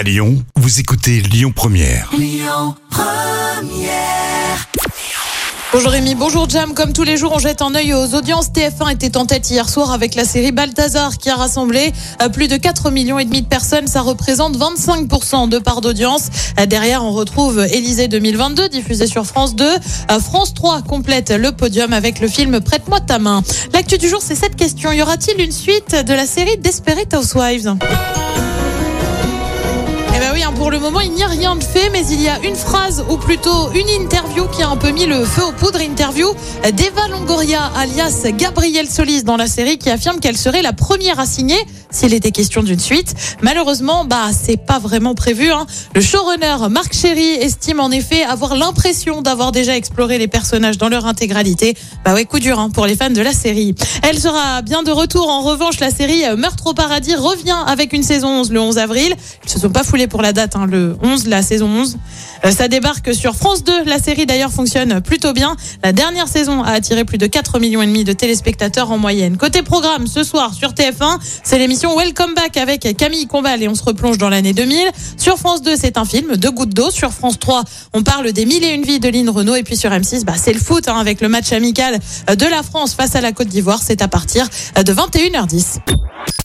À Lyon, vous écoutez Lyon Première. Bonjour Rémi, bonjour Jam. Comme tous les jours, on jette un œil aux audiences. TF1 était en tête hier soir avec la série Balthazar qui a rassemblé euh, plus de 4 millions et demi de personnes. Ça représente 25% de part d'audience. Euh, Derrière, on retrouve Élysée 2022 diffusé sur France 2. Euh, France 3 complète le podium avec le film Prête-moi ta main. L'actu du jour, c'est cette question. Y aura-t-il une suite de la série Desperate Housewives? Eh ben oui, hein, pour le moment, il n'y a rien de fait, mais il y a une phrase, ou plutôt une interview qui a un peu mis le feu aux poudres. Interview d'Eva Longoria, alias Gabrielle Solis, dans la série, qui affirme qu'elle serait la première à signer s'il était question d'une suite. Malheureusement, bah, c'est pas vraiment prévu. Hein. Le showrunner Marc Chéry estime en effet avoir l'impression d'avoir déjà exploré les personnages dans leur intégralité. Bah ouais, coup dur hein, pour les fans de la série. Elle sera bien de retour. En revanche, la série Meurtre au paradis revient avec une saison 11 le 11 avril. Ils se sont pas foulés pour la date, hein, le 11, la saison 11. Euh, ça débarque sur France 2. La série d'ailleurs fonctionne plutôt bien. La dernière saison a attiré plus de 4 millions et demi de téléspectateurs en moyenne. Côté programme, ce soir sur TF1, c'est l'émission Welcome Back avec Camille Combal et on se replonge dans l'année 2000. Sur France 2, c'est un film, Deux gouttes d'eau. Sur France 3, on parle des mille et une vies de Lynn Renault. Et puis sur M6, bah, c'est le foot hein, avec le match amical de la France face à la Côte d'Ivoire. C'est à partir de 21h10.